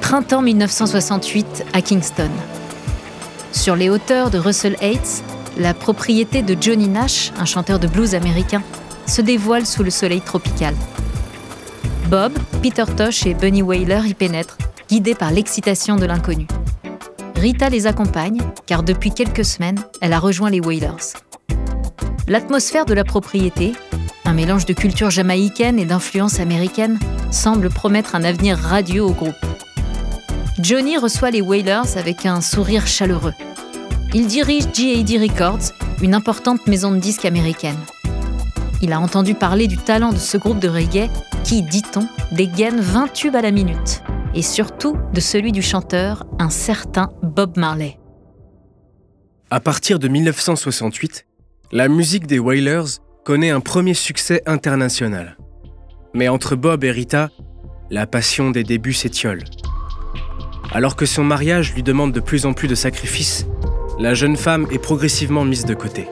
Printemps 1968 à Kingston. Sur les hauteurs de Russell Heights, la propriété de Johnny Nash, un chanteur de blues américain, se dévoile sous le soleil tropical. Bob, Peter Tosh et Bunny Wailer y pénètrent, guidés par l'excitation de l'inconnu. Rita les accompagne, car depuis quelques semaines, elle a rejoint les Wailers. L'atmosphère de la propriété, un mélange de culture jamaïcaine et d'influence américaine, semble promettre un avenir radieux au groupe. Johnny reçoit les Wailers avec un sourire chaleureux. Il dirige G.A.D. Records, une importante maison de disques américaine. Il a entendu parler du talent de ce groupe de reggae qui, dit-on, dégaine 20 tubes à la minute, et surtout de celui du chanteur, un certain Bob Marley. À partir de 1968, la musique des Wailers connaît un premier succès international. Mais entre Bob et Rita, la passion des débuts s'étiole. Alors que son mariage lui demande de plus en plus de sacrifices, la jeune femme est progressivement mise de côté.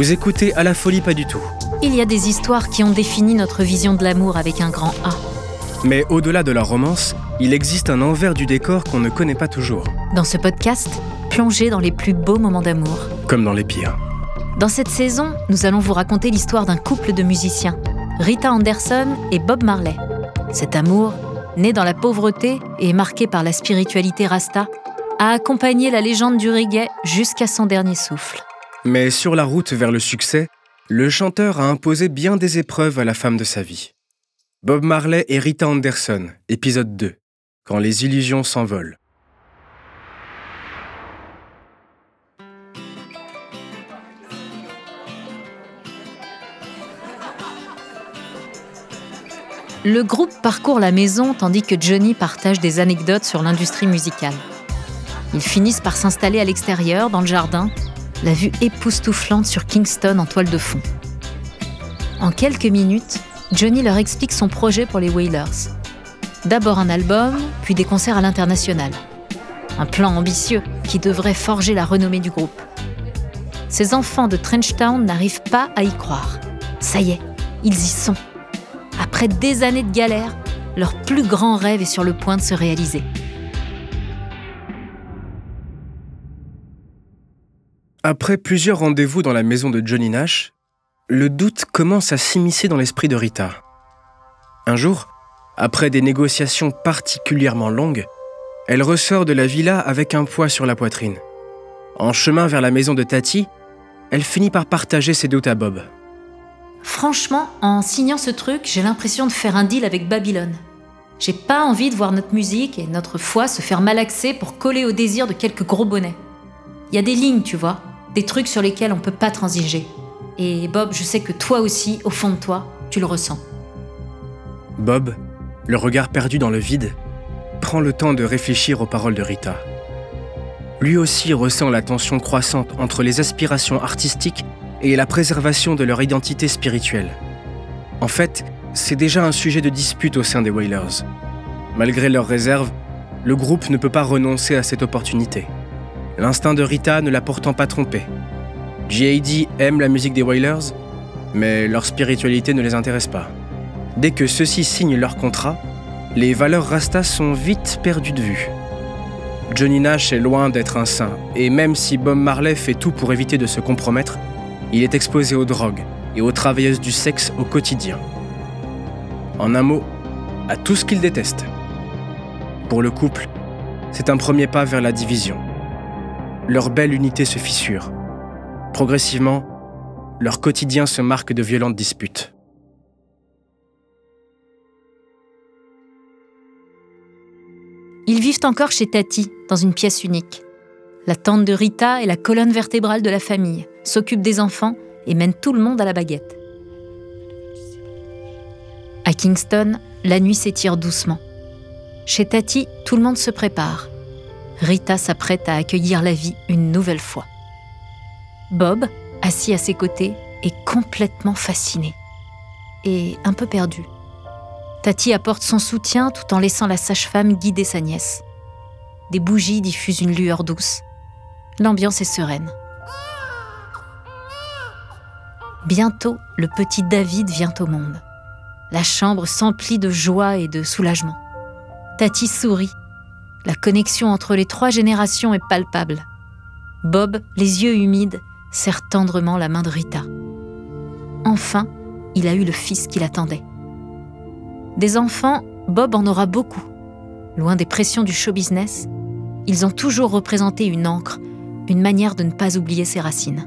Vous écoutez à la folie pas du tout. Il y a des histoires qui ont défini notre vision de l'amour avec un grand A. Mais au-delà de la romance, il existe un envers du décor qu'on ne connaît pas toujours. Dans ce podcast, plongez dans les plus beaux moments d'amour. Comme dans les pires. Dans cette saison, nous allons vous raconter l'histoire d'un couple de musiciens, Rita Anderson et Bob Marley. Cet amour, né dans la pauvreté et marqué par la spiritualité rasta, a accompagné la légende du reggae jusqu'à son dernier souffle. Mais sur la route vers le succès, le chanteur a imposé bien des épreuves à la femme de sa vie. Bob Marley et Rita Anderson, épisode 2, Quand les illusions s'envolent. Le groupe parcourt la maison tandis que Johnny partage des anecdotes sur l'industrie musicale. Ils finissent par s'installer à l'extérieur, dans le jardin, la vue époustouflante sur Kingston en toile de fond. En quelques minutes, Johnny leur explique son projet pour les Wailers. D'abord un album, puis des concerts à l'international. Un plan ambitieux qui devrait forger la renommée du groupe. Ces enfants de Trenchtown n'arrivent pas à y croire. Ça y est, ils y sont. Après des années de galère, leur plus grand rêve est sur le point de se réaliser. Après plusieurs rendez-vous dans la maison de Johnny Nash, le doute commence à s'immiscer dans l'esprit de Rita. Un jour, après des négociations particulièrement longues, elle ressort de la villa avec un poids sur la poitrine. En chemin vers la maison de Tati, elle finit par partager ses doutes à Bob. Franchement, en signant ce truc, j'ai l'impression de faire un deal avec Babylone. J'ai pas envie de voir notre musique et notre foi se faire malaxer pour coller au désir de quelques gros bonnets. Il y a des lignes, tu vois, des trucs sur lesquels on peut pas transiger. Et Bob, je sais que toi aussi, au fond de toi, tu le ressens. Bob, le regard perdu dans le vide, prend le temps de réfléchir aux paroles de Rita. Lui aussi ressent la tension croissante entre les aspirations artistiques et la préservation de leur identité spirituelle. En fait, c'est déjà un sujet de dispute au sein des Wailers. Malgré leurs réserves, le groupe ne peut pas renoncer à cette opportunité. L'instinct de Rita ne l'a pourtant pas trompé. GAD aime la musique des Wailers, mais leur spiritualité ne les intéresse pas. Dès que ceux-ci signent leur contrat, les valeurs Rasta sont vite perdues de vue. Johnny Nash est loin d'être un saint, et même si Bob Marley fait tout pour éviter de se compromettre, il est exposé aux drogues et aux travailleuses du sexe au quotidien. En un mot, à tout ce qu'il déteste. Pour le couple, c'est un premier pas vers la division. Leur belle unité se fissure. Progressivement, leur quotidien se marque de violentes disputes. Ils vivent encore chez Tati, dans une pièce unique. La tante de Rita est la colonne vertébrale de la famille, s'occupe des enfants et mène tout le monde à la baguette. À Kingston, la nuit s'étire doucement. Chez Tati, tout le monde se prépare. Rita s'apprête à accueillir la vie une nouvelle fois. Bob, assis à ses côtés, est complètement fasciné et un peu perdu. Tati apporte son soutien tout en laissant la sage-femme guider sa nièce. Des bougies diffusent une lueur douce. L'ambiance est sereine. Bientôt, le petit David vient au monde. La chambre s'emplit de joie et de soulagement. Tati sourit. La connexion entre les trois générations est palpable. Bob, les yeux humides, serre tendrement la main de Rita. Enfin, il a eu le fils qu'il attendait. Des enfants, Bob en aura beaucoup. Loin des pressions du show business, ils ont toujours représenté une encre, une manière de ne pas oublier ses racines.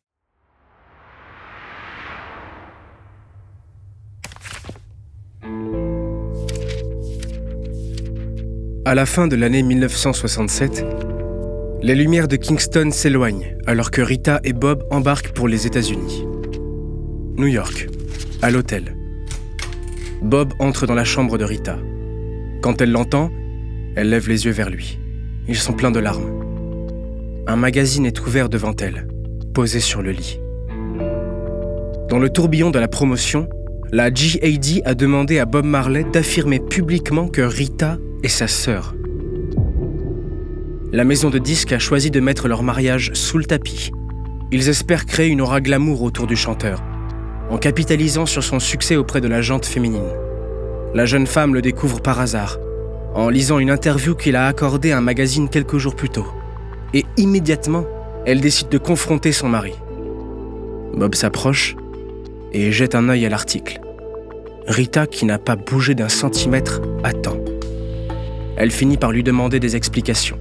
À la fin de l'année 1967, les lumières de Kingston s'éloignent alors que Rita et Bob embarquent pour les États-Unis. New York, à l'hôtel. Bob entre dans la chambre de Rita. Quand elle l'entend, elle lève les yeux vers lui. Ils sont pleins de larmes. Un magazine est ouvert devant elle, posé sur le lit. Dans le tourbillon de la promotion, la GAD a demandé à Bob Marley d'affirmer publiquement que Rita et sa sœur. La maison de disques a choisi de mettre leur mariage sous le tapis. Ils espèrent créer une aura glamour autour du chanteur, en capitalisant sur son succès auprès de la jante féminine. La jeune femme le découvre par hasard, en lisant une interview qu'il a accordée à un magazine quelques jours plus tôt. Et immédiatement, elle décide de confronter son mari. Bob s'approche et jette un œil à l'article. Rita, qui n'a pas bougé d'un centimètre, attend. Elle finit par lui demander des explications.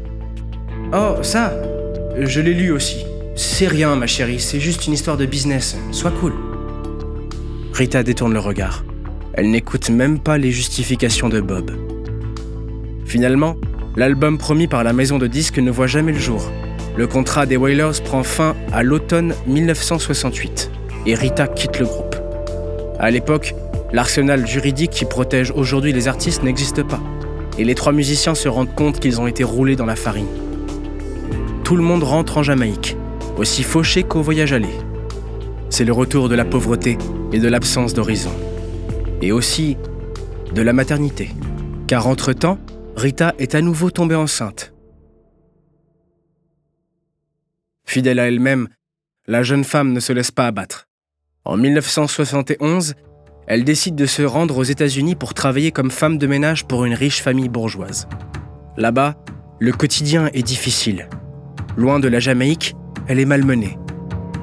Oh, ça Je l'ai lu aussi. C'est rien, ma chérie, c'est juste une histoire de business. Sois cool. Rita détourne le regard. Elle n'écoute même pas les justifications de Bob. Finalement, l'album promis par la maison de disques ne voit jamais le jour. Le contrat des Wailers prend fin à l'automne 1968 et Rita quitte le groupe. À l'époque, l'arsenal juridique qui protège aujourd'hui les artistes n'existe pas et les trois musiciens se rendent compte qu'ils ont été roulés dans la farine. Tout le monde rentre en Jamaïque, aussi fauché qu'au voyage aller. C'est le retour de la pauvreté et de l'absence d'horizon. Et aussi de la maternité. Car entre-temps, Rita est à nouveau tombée enceinte. Fidèle à elle-même, la jeune femme ne se laisse pas abattre. En 1971, elle décide de se rendre aux États-Unis pour travailler comme femme de ménage pour une riche famille bourgeoise. Là-bas, le quotidien est difficile. Loin de la Jamaïque, elle est malmenée.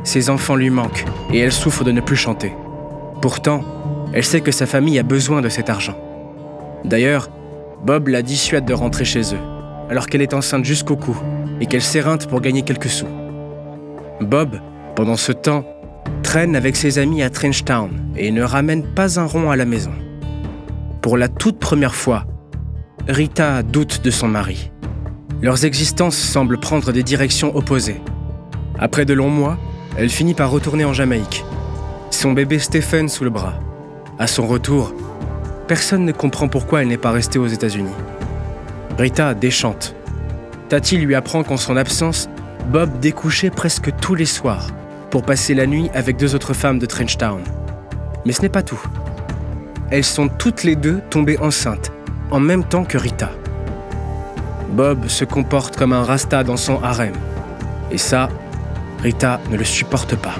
Ses enfants lui manquent et elle souffre de ne plus chanter. Pourtant, elle sait que sa famille a besoin de cet argent. D'ailleurs, Bob la dissuade de rentrer chez eux, alors qu'elle est enceinte jusqu'au cou et qu'elle s'éreinte pour gagner quelques sous. Bob, pendant ce temps, traîne avec ses amis à Trenchtown et ne ramène pas un rond à la maison. Pour la toute première fois, Rita doute de son mari. Leurs existences semblent prendre des directions opposées. Après de longs mois, elle finit par retourner en Jamaïque, son bébé Stephen sous le bras. À son retour, personne ne comprend pourquoi elle n'est pas restée aux États-Unis. Rita déchante. Tati lui apprend qu'en son absence, Bob découchait presque tous les soirs pour passer la nuit avec deux autres femmes de Trenchtown. Mais ce n'est pas tout. Elles sont toutes les deux tombées enceintes, en même temps que Rita. Bob se comporte comme un rasta dans son harem. Et ça, Rita ne le supporte pas.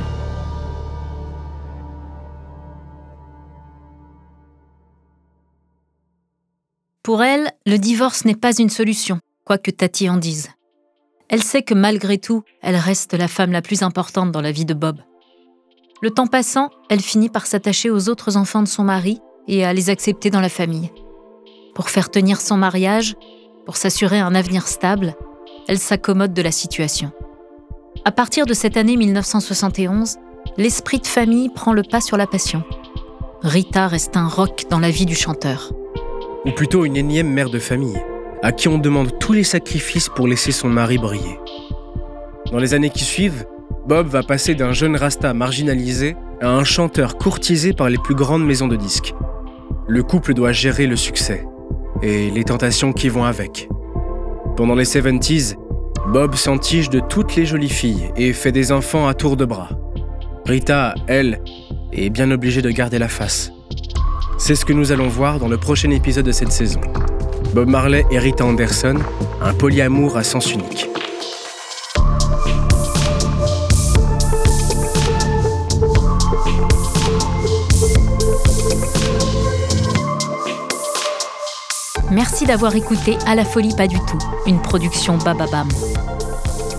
Pour elle, le divorce n'est pas une solution, quoi que Tati en dise. Elle sait que malgré tout, elle reste la femme la plus importante dans la vie de Bob. Le temps passant, elle finit par s'attacher aux autres enfants de son mari et à les accepter dans la famille. Pour faire tenir son mariage, pour s'assurer un avenir stable, elle s'accommode de la situation. À partir de cette année 1971, l'esprit de famille prend le pas sur la passion. Rita reste un roc dans la vie du chanteur ou plutôt une énième mère de famille, à qui on demande tous les sacrifices pour laisser son mari briller. Dans les années qui suivent, Bob va passer d'un jeune rasta marginalisé à un chanteur courtisé par les plus grandes maisons de disques. Le couple doit gérer le succès et les tentations qui vont avec. Pendant les 70s, Bob s'entiche de toutes les jolies filles et fait des enfants à tour de bras. Rita, elle, est bien obligée de garder la face. C'est ce que nous allons voir dans le prochain épisode de cette saison. Bob Marley et Rita Anderson, un polyamour à sens unique. Merci d'avoir écouté À la folie pas du tout, une production Bababam.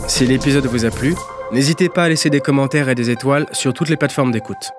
Si l'épisode vous a plu, n'hésitez pas à laisser des commentaires et des étoiles sur toutes les plateformes d'écoute.